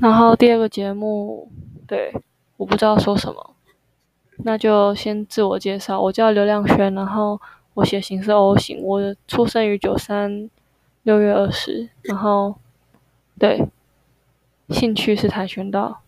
然后第二个节目，对，我不知道说什么，那就先自我介绍，我叫刘亮轩，然后我血型是 O 型，我出生于九三六月二十，然后对，兴趣是跆拳道。